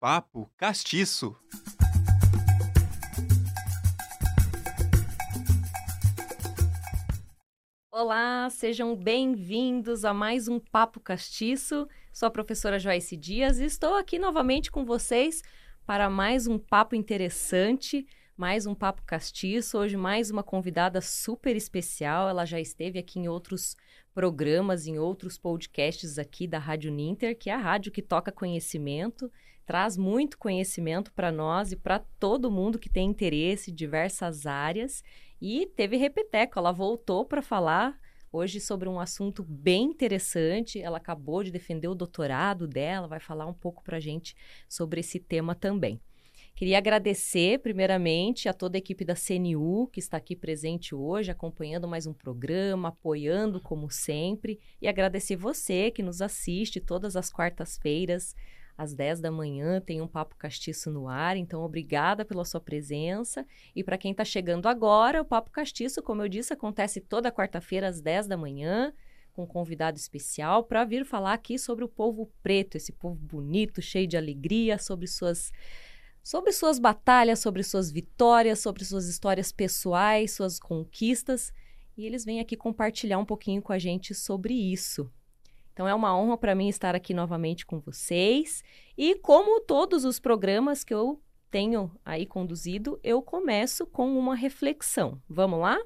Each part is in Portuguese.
Papo Castiço. Olá, sejam bem-vindos a mais um Papo Castiço. Sou a professora Joyce Dias e estou aqui novamente com vocês para mais um papo interessante, mais um papo castiço. Hoje mais uma convidada super especial. Ela já esteve aqui em outros programas, em outros podcasts aqui da Rádio Ninter, que é a rádio que toca conhecimento, traz muito conhecimento para nós e para todo mundo que tem interesse em diversas áreas. E teve repeteco, ela voltou para falar hoje sobre um assunto bem interessante. Ela acabou de defender o doutorado dela, vai falar um pouco para a gente sobre esse tema também. Queria agradecer, primeiramente, a toda a equipe da CNU que está aqui presente hoje, acompanhando mais um programa, apoiando como sempre, e agradecer você que nos assiste todas as quartas-feiras, às 10 da manhã, tem um Papo Castiço no ar, então obrigada pela sua presença. E para quem está chegando agora, o Papo Castiço, como eu disse, acontece toda quarta-feira às 10 da manhã, com um convidado especial para vir falar aqui sobre o povo preto, esse povo bonito, cheio de alegria, sobre suas sobre suas batalhas, sobre suas vitórias, sobre suas histórias pessoais, suas conquistas, e eles vêm aqui compartilhar um pouquinho com a gente sobre isso. Então é uma honra para mim estar aqui novamente com vocês. E como todos os programas que eu tenho aí conduzido, eu começo com uma reflexão. Vamos lá?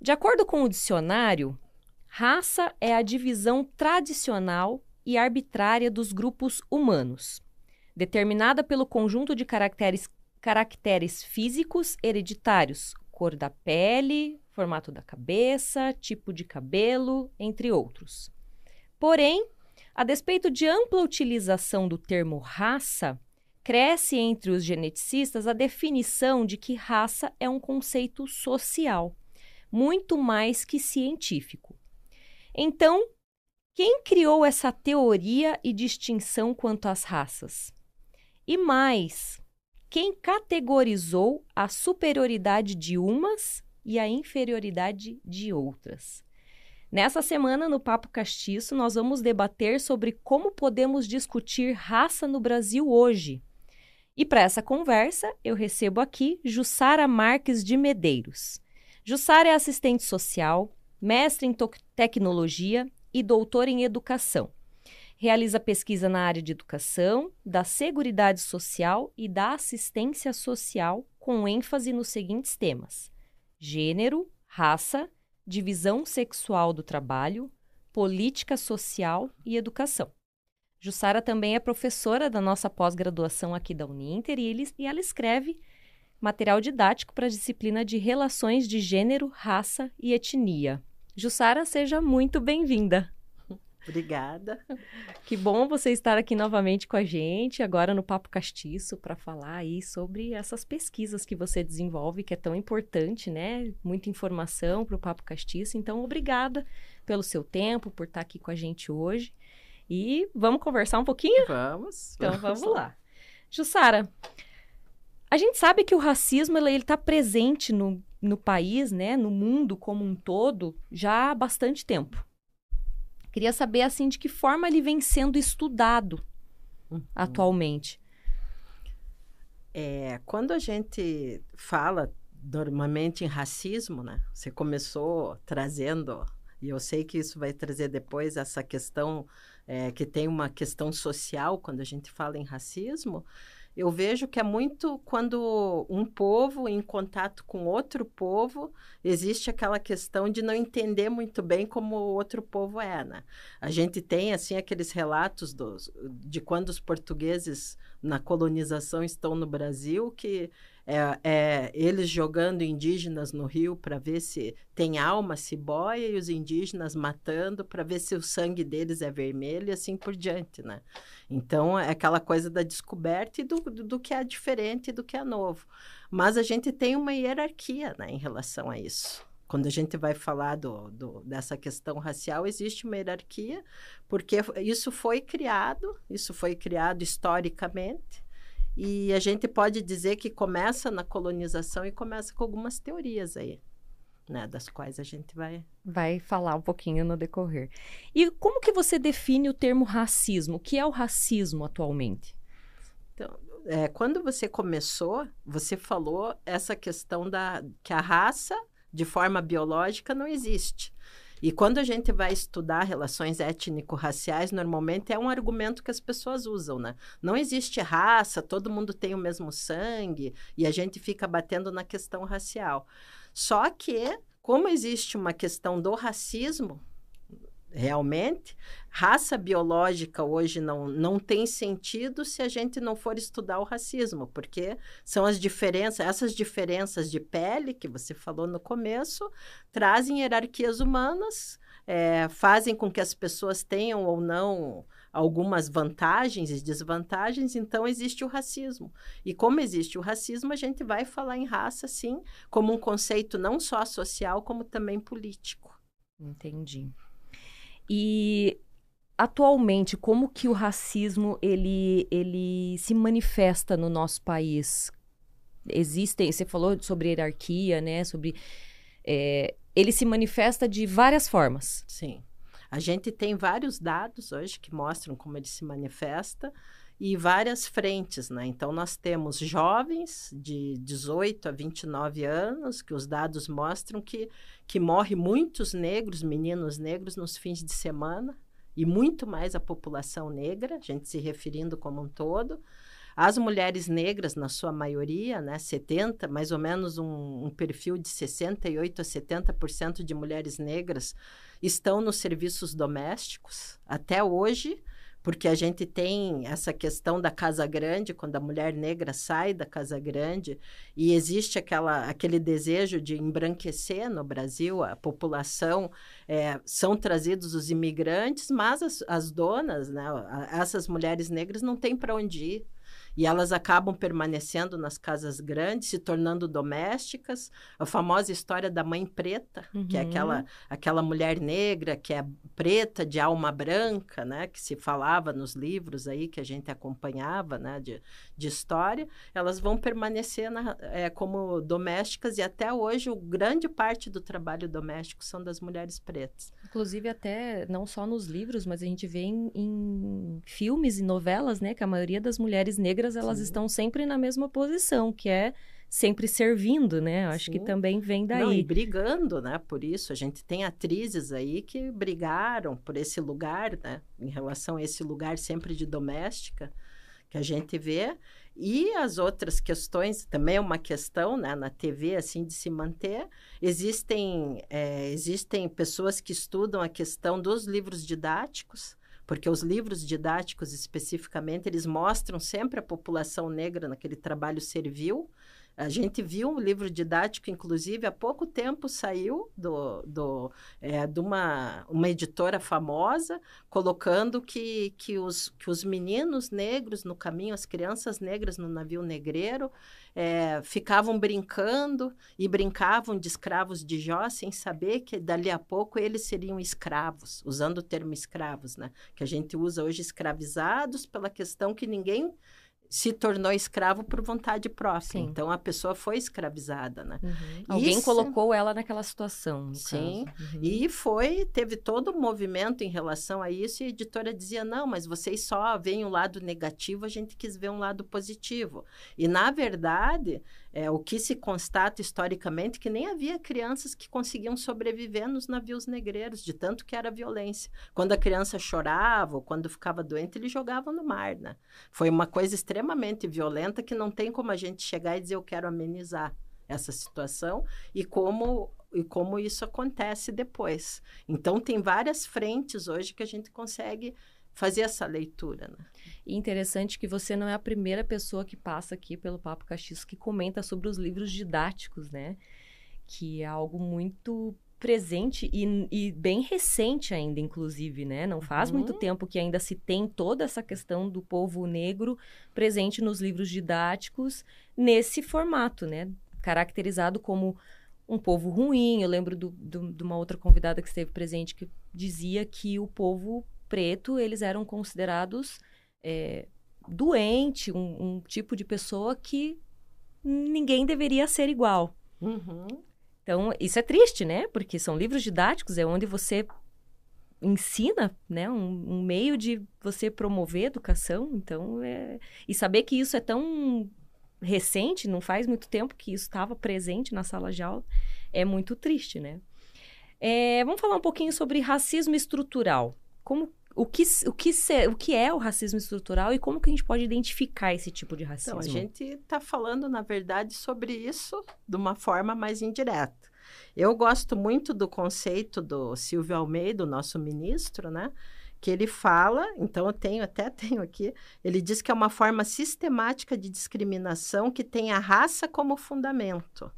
De acordo com o dicionário, raça é a divisão tradicional e arbitrária dos grupos humanos determinada pelo conjunto de caracteres, caracteres físicos hereditários, cor da pele, formato da cabeça, tipo de cabelo, entre outros. Porém, a despeito de ampla utilização do termo raça, cresce entre os geneticistas a definição de que raça é um conceito social, muito mais que científico. Então, quem criou essa teoria e distinção quanto às raças? E mais, quem categorizou a superioridade de umas e a inferioridade de outras. Nessa semana, no Papo Castiço, nós vamos debater sobre como podemos discutir raça no Brasil hoje. E para essa conversa, eu recebo aqui Jussara Marques de Medeiros. Jussara é assistente social, mestre em tecnologia e doutora em educação. Realiza pesquisa na área de educação, da seguridade social e da assistência social, com ênfase nos seguintes temas: gênero, raça, divisão sexual do trabalho, política social e educação. Jussara também é professora da nossa pós-graduação aqui da Uninter e, ele, e ela escreve material didático para a disciplina de Relações de Gênero, Raça e Etnia. Jussara, seja muito bem-vinda. Obrigada. Que bom você estar aqui novamente com a gente, agora no Papo Castiço, para falar aí sobre essas pesquisas que você desenvolve, que é tão importante, né? Muita informação para o Papo Castiço. Então, obrigada pelo seu tempo, por estar aqui com a gente hoje. E vamos conversar um pouquinho? Vamos. Então, vamos, vamos lá. Jussara, a gente sabe que o racismo ele está presente no, no país, né, no mundo como um todo, já há bastante tempo. Queria saber, assim, de que forma ele vem sendo estudado uhum. atualmente. É, quando a gente fala normalmente em racismo, né? Você começou trazendo, e eu sei que isso vai trazer depois essa questão, é, que tem uma questão social quando a gente fala em racismo, eu vejo que é muito quando um povo em contato com outro povo, existe aquela questão de não entender muito bem como o outro povo é, né? A gente tem, assim, aqueles relatos dos, de quando os portugueses na colonização estão no Brasil, que é, é, eles jogando indígenas no rio para ver se tem alma, se boia, e os indígenas matando para ver se o sangue deles é vermelho e assim por diante, né? Então, é aquela coisa da descoberta e do, do, do que é diferente e do que é novo. Mas a gente tem uma hierarquia né, em relação a isso quando a gente vai falar do, do, dessa questão racial, existe uma hierarquia, porque isso foi criado, isso foi criado historicamente, e a gente pode dizer que começa na colonização e começa com algumas teorias aí. Né, das quais a gente vai vai falar um pouquinho no decorrer. E como que você define o termo racismo? O que é o racismo atualmente? Então, é, quando você começou, você falou essa questão da que a raça, de forma biológica, não existe. E quando a gente vai estudar relações étnico-raciais, normalmente é um argumento que as pessoas usam, né? Não existe raça, todo mundo tem o mesmo sangue, e a gente fica batendo na questão racial. Só que, como existe uma questão do racismo, realmente, raça biológica hoje não, não tem sentido se a gente não for estudar o racismo, porque são as diferenças, essas diferenças de pele que você falou no começo, trazem hierarquias humanas, é, fazem com que as pessoas tenham ou não algumas vantagens e desvantagens, então existe o racismo. E como existe o racismo, a gente vai falar em raça, sim, como um conceito não só social, como também político. Entendi. E atualmente, como que o racismo ele, ele se manifesta no nosso país? Existem, você falou sobre hierarquia, né? Sobre é, ele se manifesta de várias formas. Sim. A gente tem vários dados hoje que mostram como ele se manifesta e várias frentes, né? Então, nós temos jovens de 18 a 29 anos, que os dados mostram que, que morre muitos negros, meninos negros, nos fins de semana, e muito mais a população negra, a gente se referindo como um todo. As mulheres negras, na sua maioria, né, 70, mais ou menos um, um perfil de 68 a 70% de mulheres negras estão nos serviços domésticos. Até hoje, porque a gente tem essa questão da casa grande, quando a mulher negra sai da casa grande, e existe aquela, aquele desejo de embranquecer no Brasil a população, é, são trazidos os imigrantes, mas as, as donas, né, essas mulheres negras não têm para onde ir. E elas acabam permanecendo nas casas grandes, se tornando domésticas. A famosa história da mãe preta, uhum. que é aquela, uhum. aquela mulher negra que é preta, de alma branca, né? Que se falava nos livros aí que a gente acompanhava, né? De, de história. Elas vão permanecer na, é, como domésticas e até hoje o grande parte do trabalho doméstico são das mulheres pretas. Inclusive até não só nos livros, mas a gente vê em, em filmes e novelas, né? Que a maioria das mulheres negras elas Sim. estão sempre na mesma posição, que é sempre servindo, né? Eu acho Sim. que também vem daí. Não, e brigando, né? Por isso, a gente tem atrizes aí que brigaram por esse lugar, né? Em relação a esse lugar sempre de doméstica que a gente vê. E as outras questões, também é uma questão, né? Na TV, assim, de se manter. Existem, é, existem pessoas que estudam a questão dos livros didáticos, porque os livros didáticos especificamente eles mostram sempre a população negra naquele trabalho servil. A gente viu um livro didático, inclusive, há pouco tempo saiu do, do, é, de uma, uma editora famosa, colocando que, que, os, que os meninos negros no caminho, as crianças negras no navio negreiro, é, ficavam brincando e brincavam de escravos de Jó sem saber que dali a pouco eles seriam escravos, usando o termo escravos, né? Que a gente usa hoje escravizados pela questão que ninguém se tornou escravo por vontade própria. Sim. Então a pessoa foi escravizada, né? Uhum. Alguém colocou ela naquela situação. Sim. Uhum. E foi, teve todo um movimento em relação a isso, e a editora dizia: não, mas vocês só veem o um lado negativo, a gente quis ver um lado positivo. E na verdade, é, o que se constata historicamente que nem havia crianças que conseguiam sobreviver nos navios negreiros, de tanto que era violência. Quando a criança chorava ou quando ficava doente, eles jogavam no mar, né? Foi uma coisa extremamente violenta que não tem como a gente chegar e dizer eu quero amenizar essa situação e como e como isso acontece depois. Então tem várias frentes hoje que a gente consegue fazer essa leitura. Né? E interessante que você não é a primeira pessoa que passa aqui pelo Papo Castiço que comenta sobre os livros didáticos, né? Que é algo muito presente e, e bem recente ainda, inclusive, né? Não faz uhum. muito tempo que ainda se tem toda essa questão do povo negro presente nos livros didáticos nesse formato, né? Caracterizado como um povo ruim. Eu lembro do, do, de uma outra convidada que esteve presente que dizia que o povo preto, eles eram considerados é, doente, um, um, tipo de pessoa que ninguém deveria ser igual. Uhum. Então, isso é triste, né? Porque são livros didáticos, é onde você ensina, né? Um, um, meio de você promover educação. Então, é... e saber que isso é tão recente, não faz muito tempo que isso estava presente na sala de aula, é muito triste, né? É, vamos falar um pouquinho sobre racismo estrutural. Como, o, que, o, que se, o que é o racismo estrutural e como que a gente pode identificar esse tipo de racismo? Então, a gente está falando, na verdade, sobre isso de uma forma mais indireta. Eu gosto muito do conceito do Silvio Almeida, o nosso ministro, né? que ele fala, então eu tenho até tenho aqui, ele diz que é uma forma sistemática de discriminação que tem a raça como fundamento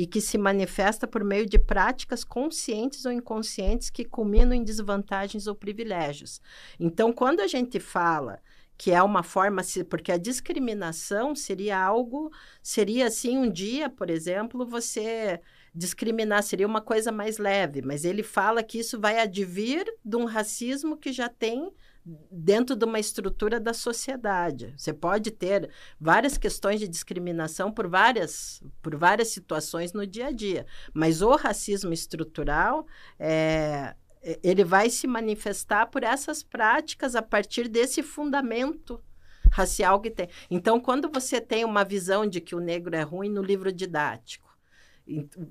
e que se manifesta por meio de práticas conscientes ou inconscientes que culminam em desvantagens ou privilégios. Então, quando a gente fala que é uma forma, porque a discriminação seria algo, seria assim, um dia, por exemplo, você discriminar seria uma coisa mais leve, mas ele fala que isso vai advir de um racismo que já tem dentro de uma estrutura da sociedade. Você pode ter várias questões de discriminação por várias, por várias situações no dia a dia, mas o racismo estrutural é, ele vai se manifestar por essas práticas a partir desse fundamento racial que tem. Então, quando você tem uma visão de que o negro é ruim no livro didático,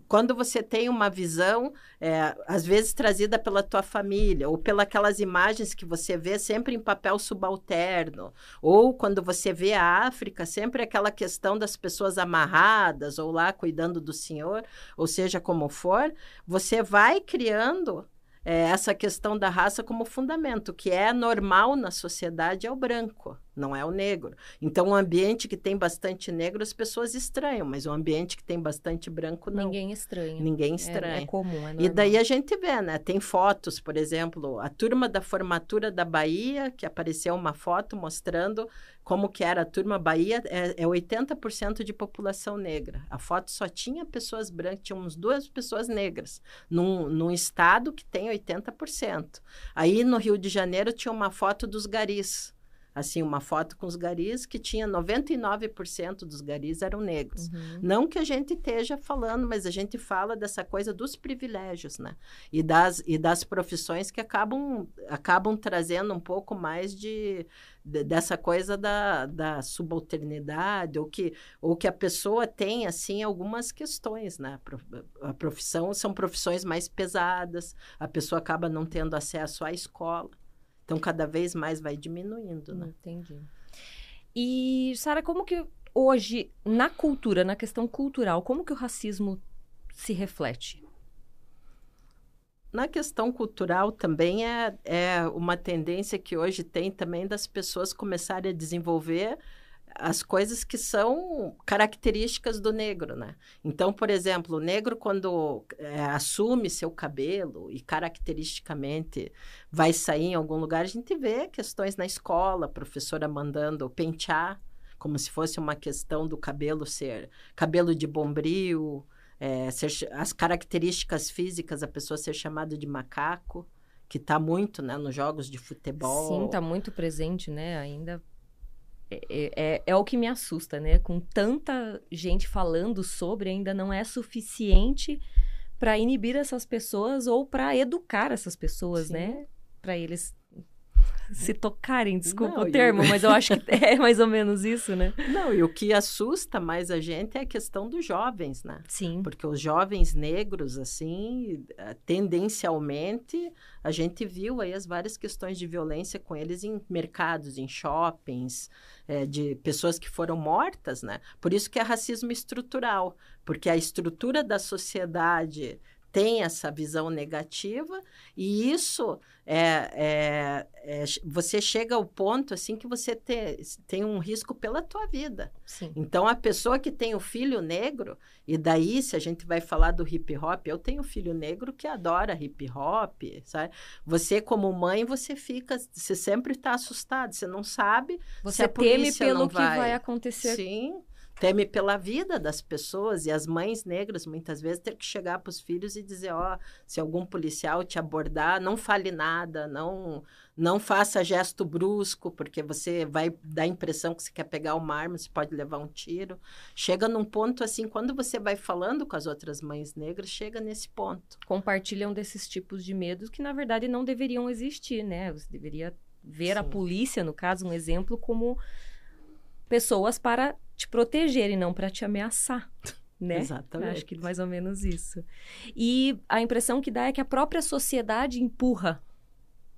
quando você tem uma visão, é, às vezes trazida pela tua família, ou pelas imagens que você vê sempre em papel subalterno, ou quando você vê a África, sempre aquela questão das pessoas amarradas, ou lá cuidando do senhor, ou seja como for, você vai criando é, essa questão da raça como fundamento. Que é normal na sociedade é o branco, não é o negro. Então, um ambiente que tem bastante negro, as pessoas estranham, mas um ambiente que tem bastante branco, não. Ninguém estranha. Ninguém estranha. É, é comum, é normal. E daí a gente vê, né? Tem fotos, por exemplo, a turma da formatura da Bahia, que apareceu uma foto mostrando como que era a turma Bahia, é, é 80% de população negra. A foto só tinha pessoas brancas, tinha uns duas pessoas negras, num, num estado que tem 80%. Aí no Rio de Janeiro tinha uma foto dos garis, assim, uma foto com os garis que tinha 99% dos garis eram negros. Uhum. Não que a gente esteja falando, mas a gente fala dessa coisa dos privilégios, né? E das, e das profissões que acabam, acabam trazendo um pouco mais de, de dessa coisa da, da subalternidade, ou que, ou que a pessoa tem, assim, algumas questões, né? A profissão são profissões mais pesadas, a pessoa acaba não tendo acesso à escola. Então, cada vez mais vai diminuindo, né? Entendi. E, Sara, como que hoje, na cultura, na questão cultural, como que o racismo se reflete? Na questão cultural também é, é uma tendência que hoje tem também das pessoas começarem a desenvolver as coisas que são características do negro, né? Então, por exemplo, o negro quando é, assume seu cabelo e caracteristicamente vai sair em algum lugar, a gente vê questões na escola, professora mandando pentear, como se fosse uma questão do cabelo ser cabelo de bombril, é, ser, as características físicas, a pessoa ser chamada de macaco, que está muito, né, nos jogos de futebol. Sim, está muito presente, né, ainda é, é, é, é, o que me assusta, né? Com tanta gente falando sobre, ainda não é suficiente para inibir essas pessoas ou para educar essas pessoas, Sim. né? Para eles se tocarem, desculpa não, o termo, eu... mas eu acho que é mais ou menos isso, né? Não, e o que assusta mais a gente é a questão dos jovens, né? Sim. Porque os jovens negros, assim, eh, tendencialmente, a gente viu aí as várias questões de violência com eles em mercados, em shoppings, é, de pessoas que foram mortas, né? Por isso que é racismo estrutural, porque a estrutura da sociedade tem essa visão negativa e isso é, é, é, você chega ao ponto assim que você te, tem um risco pela tua vida. Sim. Então a pessoa que tem o filho negro e daí se a gente vai falar do hip hop, eu tenho um filho negro que adora hip hop, sabe? Você como mãe você fica, você sempre está assustado, você não sabe você se a teme pelo que vai. vai acontecer Sim teme pela vida das pessoas e as mães negras muitas vezes ter que chegar para os filhos e dizer, ó, oh, se algum policial te abordar, não fale nada, não não faça gesto brusco, porque você vai dar a impressão que você quer pegar uma arma, você pode levar um tiro. Chega num ponto assim, quando você vai falando com as outras mães negras, chega nesse ponto. Compartilham desses tipos de medos que, na verdade, não deveriam existir, né? Você deveria ver Sim. a polícia, no caso, um exemplo, como pessoas para te proteger e não para te ameaçar. Né? Exatamente. Acho que mais ou menos isso. E a impressão que dá é que a própria sociedade empurra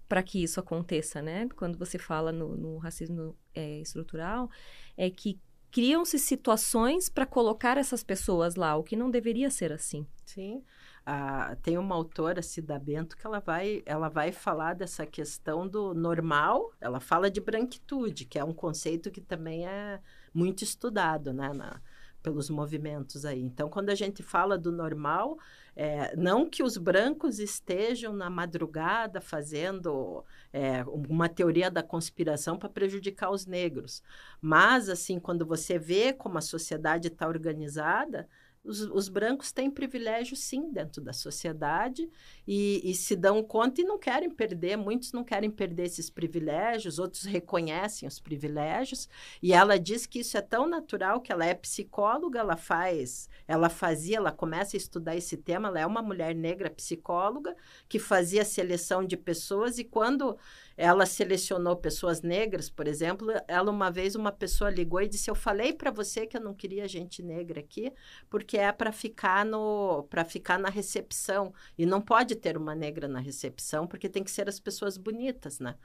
para que isso aconteça, né? Quando você fala no, no racismo é, estrutural, é que criam-se situações para colocar essas pessoas lá, o que não deveria ser assim. Sim. Ah, tem uma autora, Cida Bento, que ela vai, ela vai falar dessa questão do normal, ela fala de branquitude, que é um conceito que também é muito estudado, né? Na, pelos movimentos aí. Então, quando a gente fala do normal, é, não que os brancos estejam na madrugada fazendo é, uma teoria da conspiração para prejudicar os negros, mas assim, quando você vê como a sociedade está organizada, os, os, brancos têm privilégio, sim, dentro da sociedade e, e, se dão conta e não querem perder. Muitos não querem perder esses privilégios, outros reconhecem os privilégios. E ela diz que isso é tão natural que ela é psicóloga, ela faz, ela fazia, ela começa a estudar esse tema. Ela é uma mulher negra psicóloga que fazia seleção de pessoas e quando ela selecionou pessoas negras, por exemplo. Ela uma vez uma pessoa ligou e disse: "Eu falei para você que eu não queria gente negra aqui, porque é para ficar no para ficar na recepção e não pode ter uma negra na recepção, porque tem que ser as pessoas bonitas, né?"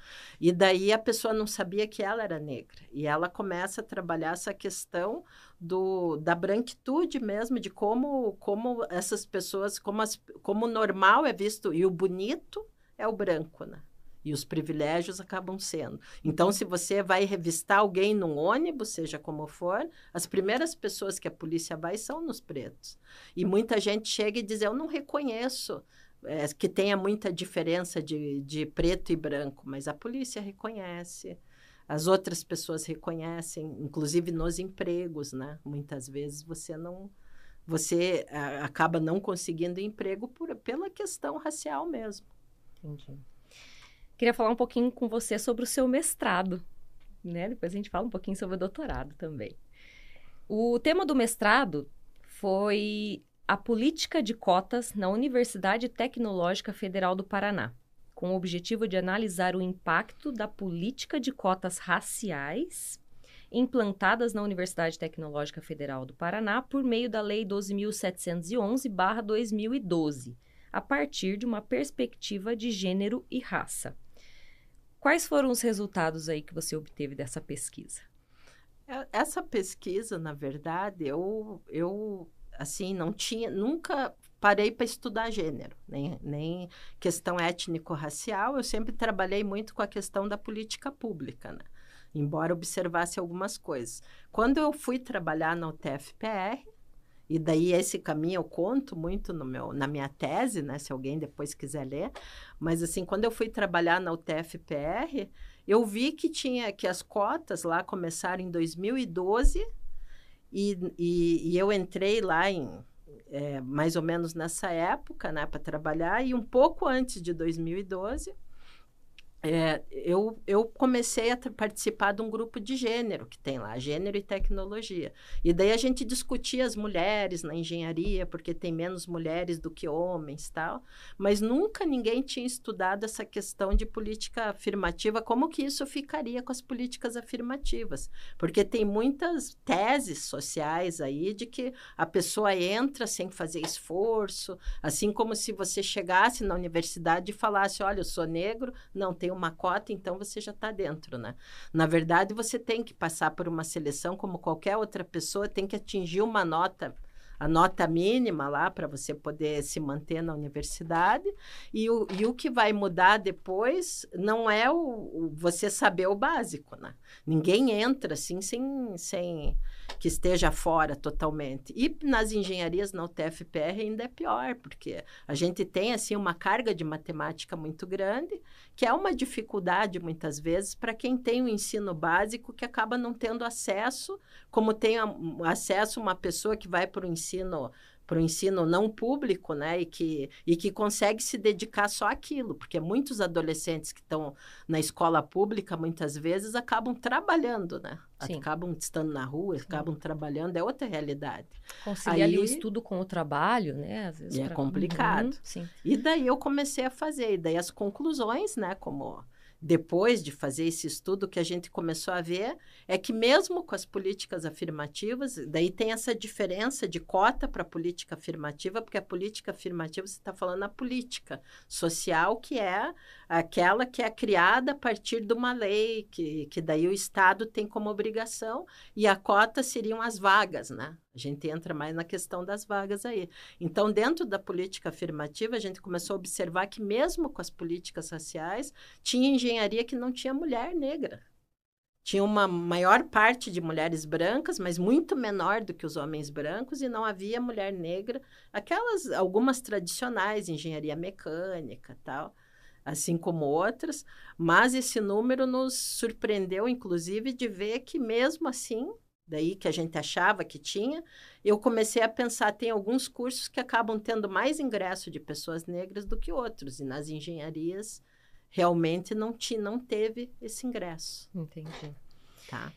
E daí a pessoa não sabia que ela era negra. E ela começa a trabalhar essa questão do, da branquitude mesmo, de como, como essas pessoas, como, as, como o normal é visto e o bonito é o branco, né? E os privilégios acabam sendo. Então, se você vai revistar alguém num ônibus, seja como for, as primeiras pessoas que a polícia vai são nos pretos. E muita gente chega e diz: Eu não reconheço é, que tenha muita diferença de, de preto e branco, mas a polícia reconhece. As outras pessoas reconhecem, inclusive nos empregos, né? Muitas vezes você não você a, acaba não conseguindo emprego por, pela questão racial mesmo. Entendi. Queria falar um pouquinho com você sobre o seu mestrado, né? Depois a gente fala um pouquinho sobre o doutorado também. O tema do mestrado foi a política de cotas na Universidade Tecnológica Federal do Paraná, com o objetivo de analisar o impacto da política de cotas raciais implantadas na Universidade Tecnológica Federal do Paraná por meio da Lei 12.711/2012, a partir de uma perspectiva de gênero e raça. Quais foram os resultados aí que você obteve dessa pesquisa? É, essa pesquisa, na verdade, eu, eu assim, não tinha, nunca parei para estudar gênero, nem, nem questão étnico-racial. Eu sempre trabalhei muito com a questão da política pública, né? embora observasse algumas coisas. Quando eu fui trabalhar na UTFPR, e daí esse caminho eu conto muito no meu, na minha tese, né? Se alguém depois quiser ler. Mas assim, quando eu fui trabalhar na UTFPR, eu vi que tinha que as cotas lá começaram em 2012 e, e, e eu entrei lá em é, mais ou menos nessa época, né, para trabalhar e um pouco antes de 2012 é, eu, eu comecei a participar de um grupo de gênero que tem lá, gênero e tecnologia. E daí a gente discutia as mulheres na engenharia, porque tem menos mulheres do que homens tal. Mas nunca ninguém tinha estudado essa questão de política afirmativa, como que isso ficaria com as políticas afirmativas. Porque tem muitas teses sociais aí de que a pessoa entra sem fazer esforço, assim como se você chegasse na universidade e falasse, olha, eu sou negro, não tenho uma cota, então você já está dentro, né? Na verdade, você tem que passar por uma seleção como qualquer outra pessoa, tem que atingir uma nota a nota mínima lá para você poder se manter na universidade. E o, e o que vai mudar depois não é o, o você saber o básico, né? Ninguém entra assim sem, sem que esteja fora totalmente. E nas engenharias na UTFPR ainda é pior, porque a gente tem assim uma carga de matemática muito grande, que é uma dificuldade muitas vezes para quem tem o ensino básico que acaba não tendo acesso, como tem a, acesso uma pessoa que vai para o ensino para o ensino não público, né, e que, e que consegue se dedicar só àquilo, porque muitos adolescentes que estão na escola pública, muitas vezes, acabam trabalhando, né, Sim. acabam estando na rua, Sim. acabam trabalhando, é outra realidade. Conciliar Aí, o estudo com o trabalho, né, às vezes. É pra... complicado. Uhum, e daí eu comecei a fazer, e daí as conclusões, né, como depois de fazer esse estudo, que a gente começou a ver é que, mesmo com as políticas afirmativas, daí tem essa diferença de cota para a política afirmativa, porque a política afirmativa, você está falando a política social, que é aquela que é criada a partir de uma lei, que, que daí o Estado tem como obrigação, e a cota seriam as vagas, né? A gente entra mais na questão das vagas aí. Então, dentro da política afirmativa, a gente começou a observar que, mesmo com as políticas raciais, tinha engenharia que não tinha mulher negra. Tinha uma maior parte de mulheres brancas, mas muito menor do que os homens brancos, e não havia mulher negra, aquelas, algumas tradicionais, engenharia mecânica tal assim como outras, mas esse número nos surpreendeu, inclusive, de ver que mesmo assim, daí que a gente achava que tinha, eu comecei a pensar, tem alguns cursos que acabam tendo mais ingresso de pessoas negras do que outros, e nas engenharias realmente não, te, não teve esse ingresso. Entendi. Tá.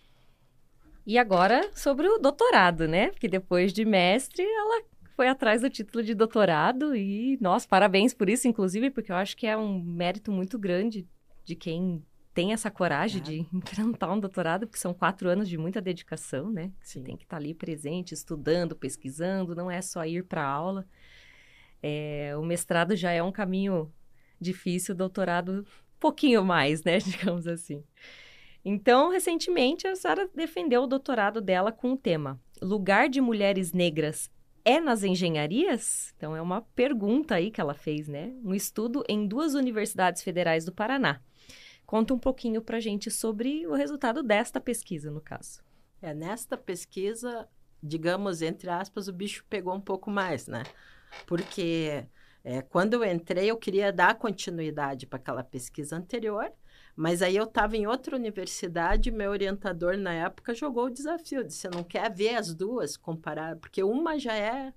E agora sobre o doutorado, né? Porque depois de mestre, ela foi atrás do título de doutorado e, nossa, parabéns por isso, inclusive, porque eu acho que é um mérito muito grande de quem tem essa coragem é. de enfrentar um doutorado, porque são quatro anos de muita dedicação, né? Sim. Você tem que estar ali presente, estudando, pesquisando, não é só ir para aula. É, o mestrado já é um caminho difícil, o doutorado um pouquinho mais, né? Digamos assim. Então, recentemente, a Sara defendeu o doutorado dela com o tema Lugar de Mulheres Negras é nas engenharias? Então, é uma pergunta aí que ela fez, né? Um estudo em duas universidades federais do Paraná. Conta um pouquinho para a gente sobre o resultado desta pesquisa, no caso. É, nesta pesquisa, digamos, entre aspas, o bicho pegou um pouco mais, né? Porque é, quando eu entrei, eu queria dar continuidade para aquela pesquisa anterior, mas aí eu estava em outra universidade meu orientador na época jogou o desafio, disse, você não quer ver as duas, comparar, porque uma já é...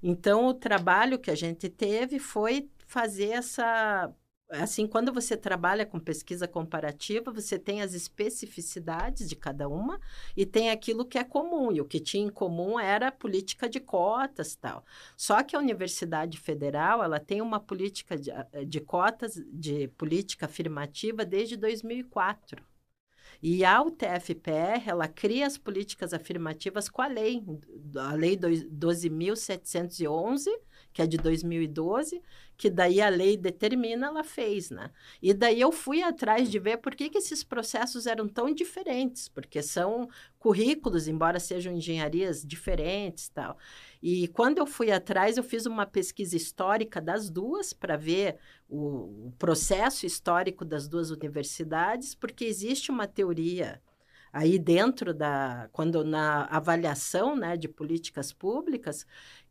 Então, o trabalho que a gente teve foi fazer essa assim, quando você trabalha com pesquisa comparativa, você tem as especificidades de cada uma e tem aquilo que é comum. E o que tinha em comum era a política de cotas tal. Só que a Universidade Federal, ela tem uma política de, eh, de cotas, de política afirmativa desde 2004. E a UTFPR, ela cria as políticas afirmativas com a lei, a Lei 12.711, que é de 2012, que daí a lei determina, ela fez, né? E daí eu fui atrás de ver por que, que esses processos eram tão diferentes, porque são currículos, embora sejam engenharias diferentes tal. E quando eu fui atrás, eu fiz uma pesquisa histórica das duas para ver o, o processo histórico das duas universidades, porque existe uma teoria aí dentro da quando na avaliação né, de políticas públicas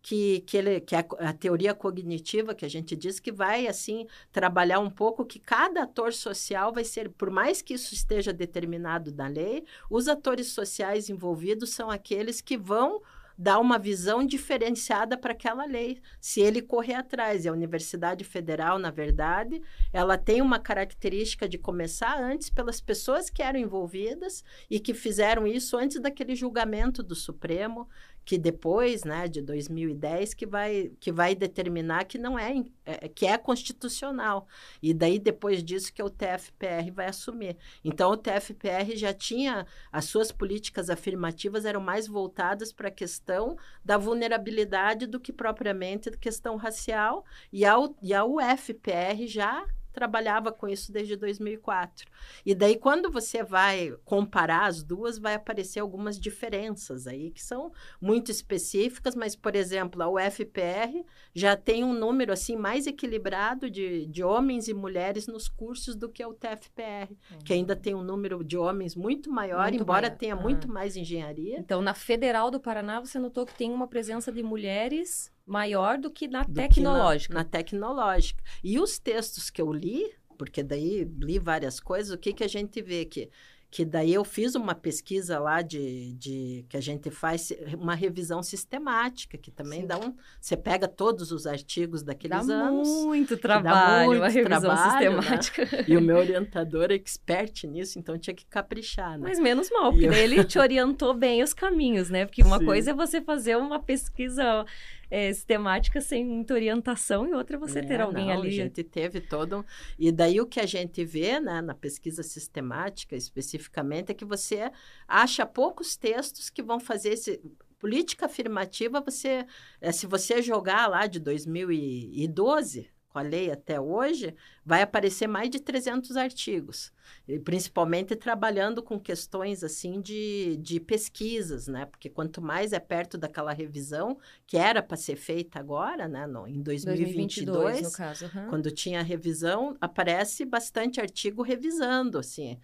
que, que, ele, que a, a, teoria cognitiva que a gente diz que vai assim trabalhar um pouco que cada ator social vai ser, por mais que isso esteja determinado na lei, os atores sociais envolvidos são aqueles que vão dar uma visão diferenciada para aquela lei, se ele correr atrás. E a Universidade Federal, na verdade, ela tem uma característica de começar antes pelas pessoas que eram envolvidas e que fizeram isso antes daquele julgamento do Supremo, que depois, né, de 2010, que vai, que vai determinar que não é, é, que é constitucional. E daí, depois disso, que o TFPR vai assumir. Então, o TFPR já tinha, as suas políticas afirmativas eram mais voltadas para a questão da vulnerabilidade do que propriamente questão racial, e a, e a UFPR já trabalhava com isso desde 2004. E daí, quando você vai comparar as duas, vai aparecer algumas diferenças aí, que são muito específicas, mas, por exemplo, a UFPR já tem um número assim mais equilibrado de, de homens e mulheres nos cursos do que a UTFPR, uhum. que ainda tem um número de homens muito maior, muito embora maior. tenha muito mais engenharia. Então, na Federal do Paraná, você notou que tem uma presença de mulheres maior do que na do tecnológica. Que na, na, tecnológica. E os textos que eu li, porque daí li várias coisas, o que, que a gente vê que que daí eu fiz uma pesquisa lá de, de que a gente faz uma revisão sistemática, que também Sim. dá um. Você pega todos os artigos daqueles dá anos. Muito trabalho, muito uma revisão trabalho, né? sistemática. Né? E o meu orientador é expert nisso, então tinha que caprichar. Né? Mas menos mal, porque eu... ele te orientou bem os caminhos, né? Porque uma Sim. coisa é você fazer uma pesquisa é, sistemática sem muita orientação e outra você é, ter alguém não, ali. A gente teve todo. Um... E daí o que a gente vê né, na pesquisa sistemática, especificamente, é que você acha poucos textos que vão fazer esse. Política afirmativa, você, é, se você jogar lá de 2012, com a lei até hoje, vai aparecer mais de 300 artigos, e principalmente trabalhando com questões assim de, de pesquisas, né? Porque quanto mais é perto daquela revisão que era para ser feita agora, né? No, em 2022, 2022 no caso, uhum. quando tinha a revisão, aparece bastante artigo revisando, assim.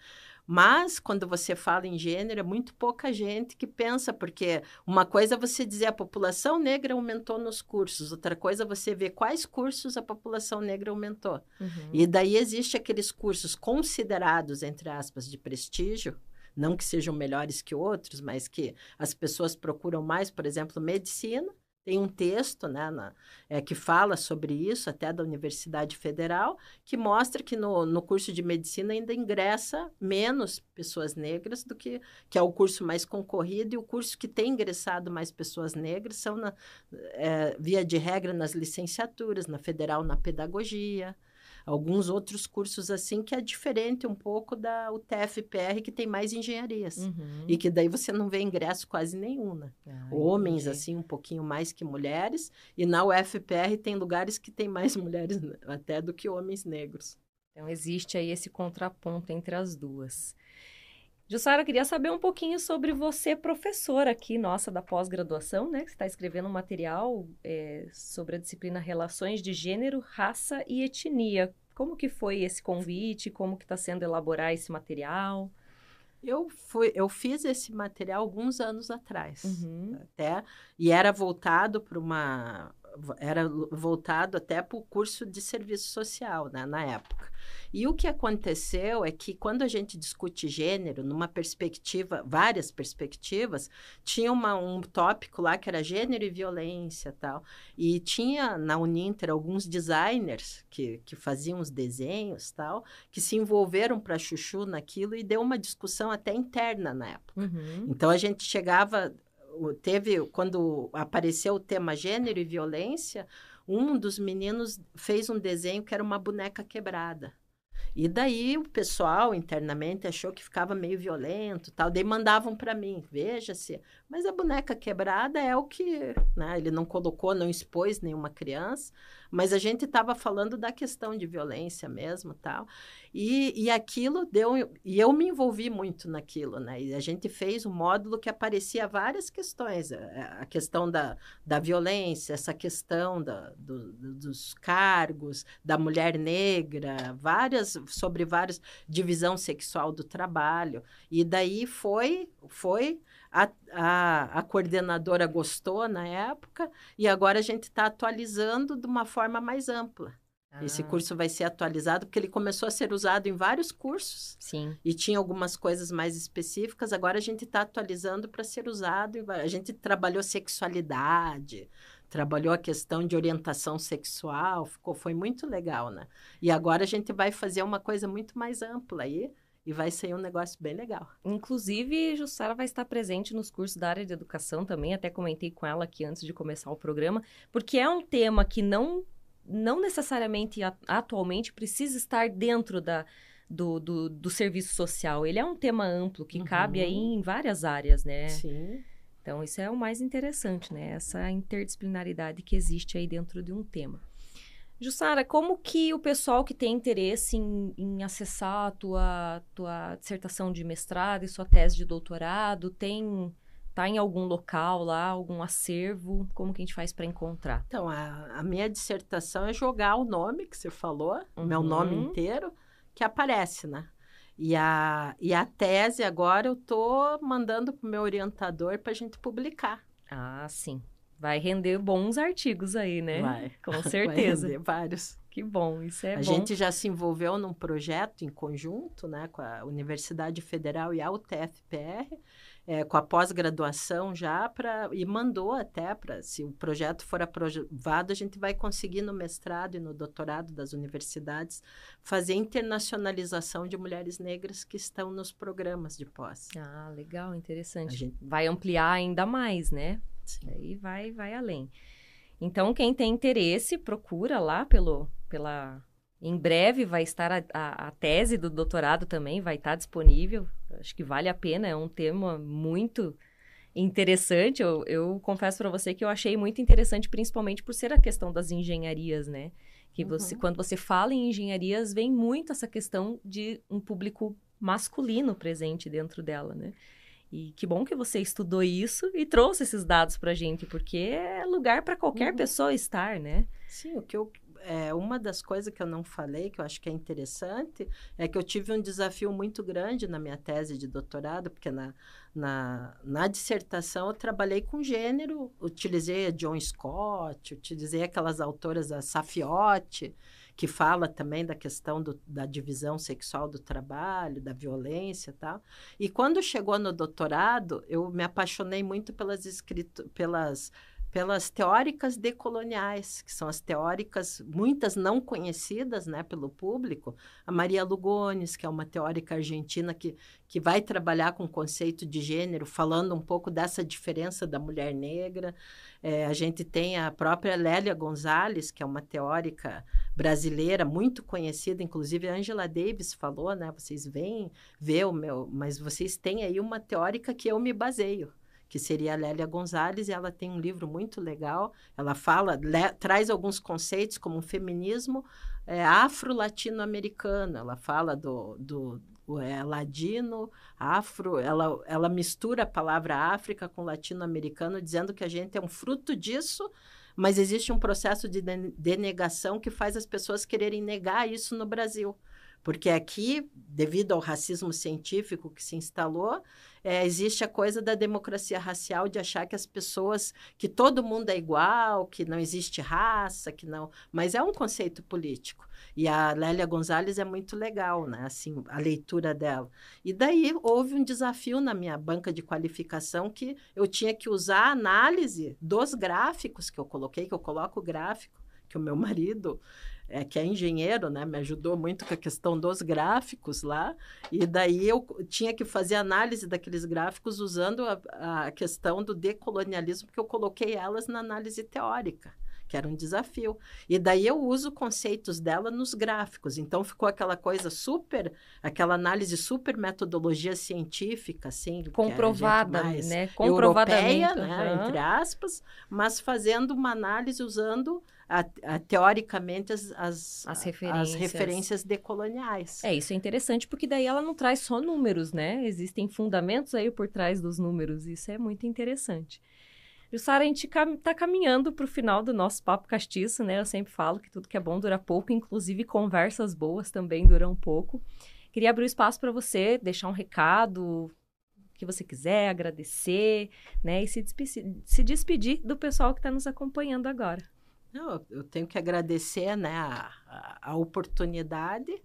Mas, quando você fala em gênero, é muito pouca gente que pensa, porque uma coisa é você dizer a população negra aumentou nos cursos, outra coisa é você ver quais cursos a população negra aumentou. Uhum. E daí existe aqueles cursos considerados, entre aspas, de prestígio, não que sejam melhores que outros, mas que as pessoas procuram mais, por exemplo, medicina, tem um texto né, na, é, que fala sobre isso, até da Universidade Federal, que mostra que no, no curso de medicina ainda ingressa menos pessoas negras do que, que é o curso mais concorrido, e o curso que tem ingressado mais pessoas negras são, na, é, via de regra, nas licenciaturas, na federal, na pedagogia alguns outros cursos assim que é diferente um pouco da UTF-PR que tem mais engenharias uhum. e que daí você não vê ingresso quase nenhum, né? Ah, Homens entendi. assim um pouquinho mais que mulheres e na UFPR tem lugares que tem mais mulheres até do que homens negros. Então existe aí esse contraponto entre as duas. Jussara, queria saber um pouquinho sobre você, professora aqui, nossa, da pós-graduação, né? Você está escrevendo um material é, sobre a disciplina Relações de Gênero, Raça e Etnia. Como que foi esse convite? Como que está sendo elaborar esse material? Eu, fui, eu fiz esse material alguns anos atrás, uhum. até, e era voltado para uma era voltado até para o curso de serviço social, né, na época. E o que aconteceu é que quando a gente discute gênero, numa perspectiva, várias perspectivas, tinha uma, um tópico lá que era gênero e violência tal. E tinha na Uninter alguns designers que, que faziam os desenhos tal, que se envolveram para chuchu naquilo e deu uma discussão até interna na época. Uhum. Então a gente chegava teve quando apareceu o tema gênero e violência, um dos meninos fez um desenho que era uma boneca quebrada. E daí o pessoal internamente achou que ficava meio violento, tal. Daí mandavam para mim, veja-se. Mas a boneca quebrada é o que, né? Ele não colocou, não expôs nenhuma criança. Mas a gente estava falando da questão de violência mesmo, tal. E, e aquilo deu... E eu me envolvi muito naquilo, né? E a gente fez um módulo que aparecia várias questões. A questão da, da violência, essa questão da, do, dos cargos, da mulher negra, várias... Sobre várias... Divisão sexual do trabalho. E daí foi... foi a, a, a coordenadora gostou na época e agora a gente está atualizando de uma forma mais ampla. Ah. Esse curso vai ser atualizado porque ele começou a ser usado em vários cursos. Sim. E tinha algumas coisas mais específicas. Agora a gente está atualizando para ser usado. A gente trabalhou sexualidade, trabalhou a questão de orientação sexual. Ficou, foi muito legal, né? E agora a gente vai fazer uma coisa muito mais ampla aí. E vai ser um negócio bem legal. Inclusive, Jussara vai estar presente nos cursos da área de educação também. Até comentei com ela aqui antes de começar o programa, porque é um tema que não, não necessariamente atualmente precisa estar dentro da, do, do, do serviço social. Ele é um tema amplo que uhum. cabe aí em várias áreas, né? Sim. Então, isso é o mais interessante, né? Essa interdisciplinaridade que existe aí dentro de um tema. Jussara, como que o pessoal que tem interesse em, em, acessar a tua, tua dissertação de mestrado e sua tese de doutorado tem tá em algum local lá, algum acervo? Como que a gente faz para encontrar? Então, a, a, minha dissertação é jogar o nome que você falou, uhum. meu nome inteiro, que aparece, né? E a, e a tese agora eu tô mandando para o meu orientador para a gente publicar. Ah, sim. Vai render bons artigos aí, né? Vai. Com certeza. Vai render vários. Que bom, isso é a bom. A gente já se envolveu num projeto em conjunto, né, com a Universidade Federal e a UTFPR, é, com a pós-graduação já para e mandou até para se o projeto for aprovado a gente vai conseguir no mestrado e no doutorado das universidades fazer internacionalização de mulheres negras que estão nos programas de pós. Ah, legal, interessante. Gente... Vai ampliar ainda mais, né? Sim. Aí vai, vai além. Então, quem tem interesse, procura lá pelo, pela... Em breve vai estar a, a, a tese do doutorado também, vai estar disponível. Acho que vale a pena, é um tema muito interessante. Eu, eu confesso para você que eu achei muito interessante, principalmente por ser a questão das engenharias, né? Que você, uhum. quando você fala em engenharias, vem muito essa questão de um público masculino presente dentro dela, né? E que bom que você estudou isso e trouxe esses dados para a gente, porque é lugar para qualquer uhum. pessoa estar, né? Sim, o que eu, é, uma das coisas que eu não falei, que eu acho que é interessante, é que eu tive um desafio muito grande na minha tese de doutorado, porque na, na, na dissertação eu trabalhei com gênero, utilizei a John Scott, utilizei aquelas autoras, a Safiotti, que fala também da questão do, da divisão sexual do trabalho, da violência e tal. E quando chegou no doutorado, eu me apaixonei muito pelas, escrito, pelas pelas teóricas decoloniais, que são as teóricas, muitas não conhecidas né, pelo público. A Maria Lugones, que é uma teórica argentina que, que vai trabalhar com o conceito de gênero, falando um pouco dessa diferença da mulher negra. É, a gente tem a própria Lélia Gonzalez, que é uma teórica brasileira muito conhecida, inclusive a Angela Davis falou, né? Vocês vêm ver o meu, mas vocês têm aí uma teórica que eu me baseio que seria a Lélia Gonzalez, e ela tem um livro muito legal. Ela fala, le, traz alguns conceitos como o feminismo é, afro-latino-americano. Ela fala do, do é, ladino, afro, ela, ela mistura a palavra África com latino-americano, dizendo que a gente é um fruto disso, mas existe um processo de denegação que faz as pessoas quererem negar isso no Brasil. Porque aqui, devido ao racismo científico que se instalou, é, existe a coisa da democracia racial, de achar que as pessoas, que todo mundo é igual, que não existe raça, que não. Mas é um conceito político. E a Lélia Gonzalez é muito legal, né? Assim, a leitura dela. E daí houve um desafio na minha banca de qualificação que eu tinha que usar a análise dos gráficos que eu coloquei, que eu coloco o gráfico, que o meu marido é, que é engenheiro, né, me ajudou muito com a questão dos gráficos lá, e daí eu tinha que fazer análise daqueles gráficos usando a, a questão do decolonialismo, porque eu coloquei elas na análise teórica que era um desafio. E daí eu uso conceitos dela nos gráficos. Então ficou aquela coisa super, aquela análise super metodologia científica, assim, comprovada, né? Comprovadamente, europeia, né? Uhum. entre aspas, mas fazendo uma análise usando a, a, teoricamente as, as, as, referências. as referências decoloniais. É, isso é interessante porque daí ela não traz só números, né? Existem fundamentos aí por trás dos números, isso é muito interessante. Jussara, a gente está caminhando para o final do nosso papo castiço, né? Eu sempre falo que tudo que é bom dura pouco, inclusive conversas boas também duram pouco. Queria abrir o espaço para você deixar um recado, que você quiser, agradecer, né? E se, se despedir do pessoal que está nos acompanhando agora. Eu tenho que agradecer né, a, a, a oportunidade.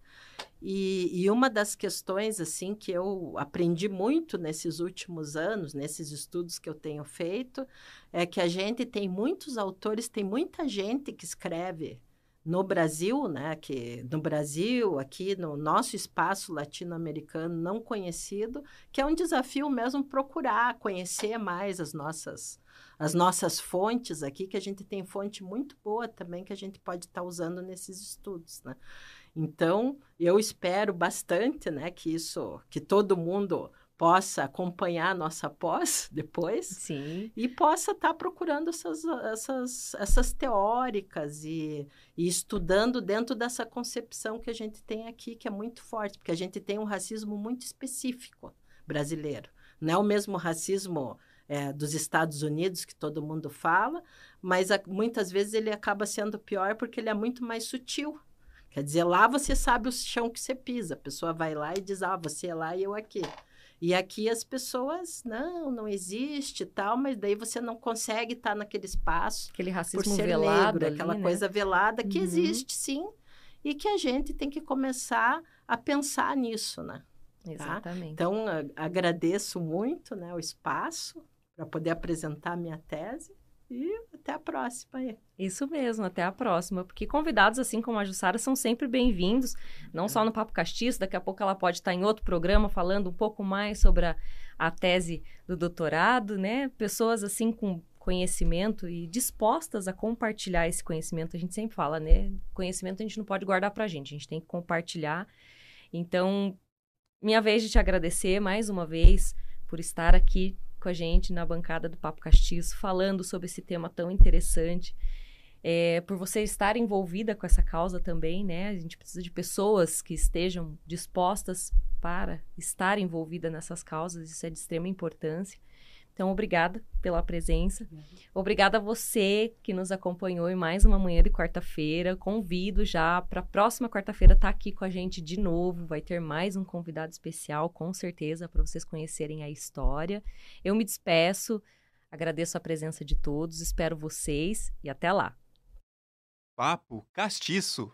E, e, uma das questões assim que eu aprendi muito nesses últimos anos, nesses estudos que eu tenho feito, é que a gente tem muitos autores, tem muita gente que escreve no Brasil, né, que no Brasil, aqui no nosso espaço latino-americano não conhecido, que é um desafio mesmo procurar conhecer mais as nossas as nossas fontes aqui, que a gente tem fonte muito boa também que a gente pode estar tá usando nesses estudos, né? Então, eu espero bastante, né, que isso, que todo mundo possa acompanhar a nossa pós depois Sim. e possa estar tá procurando essas, essas, essas teóricas e, e, estudando dentro dessa concepção que a gente tem aqui, que é muito forte, porque a gente tem um racismo muito específico brasileiro. Não é o mesmo racismo é, dos Estados Unidos que todo mundo fala, mas a, muitas vezes ele acaba sendo pior porque ele é muito mais sutil. Quer dizer, lá você sabe o chão que você pisa. A pessoa vai lá e diz, ah, você é lá e eu aqui. E aqui as pessoas, não, não existe tal, mas daí você não consegue estar naquele espaço. Aquele racismo por ser velado. Negro, ali, aquela né? coisa velada que uhum. existe, sim, e que a gente tem que começar a pensar nisso, né? Tá? Exatamente. Tá? Então, agradeço muito né, o espaço para poder apresentar a minha tese. E até a próxima aí. Isso mesmo, até a próxima. Porque convidados assim como a Jussara são sempre bem-vindos, não só no Papo Castiço, daqui a pouco ela pode estar em outro programa falando um pouco mais sobre a, a tese do doutorado, né? Pessoas assim com conhecimento e dispostas a compartilhar esse conhecimento. A gente sempre fala, né? Conhecimento a gente não pode guardar pra gente, a gente tem que compartilhar. Então, minha vez de te agradecer mais uma vez por estar aqui com a gente na bancada do Papo Castiço, falando sobre esse tema tão interessante. É, por você estar envolvida com essa causa também, né? A gente precisa de pessoas que estejam dispostas para estar envolvida nessas causas, isso é de extrema importância. Então, obrigada pela presença. Obrigada a você que nos acompanhou em mais uma manhã de quarta-feira. Convido já para a próxima quarta-feira estar tá aqui com a gente de novo. Vai ter mais um convidado especial, com certeza, para vocês conhecerem a história. Eu me despeço, agradeço a presença de todos, espero vocês e até lá. Papo Castiço.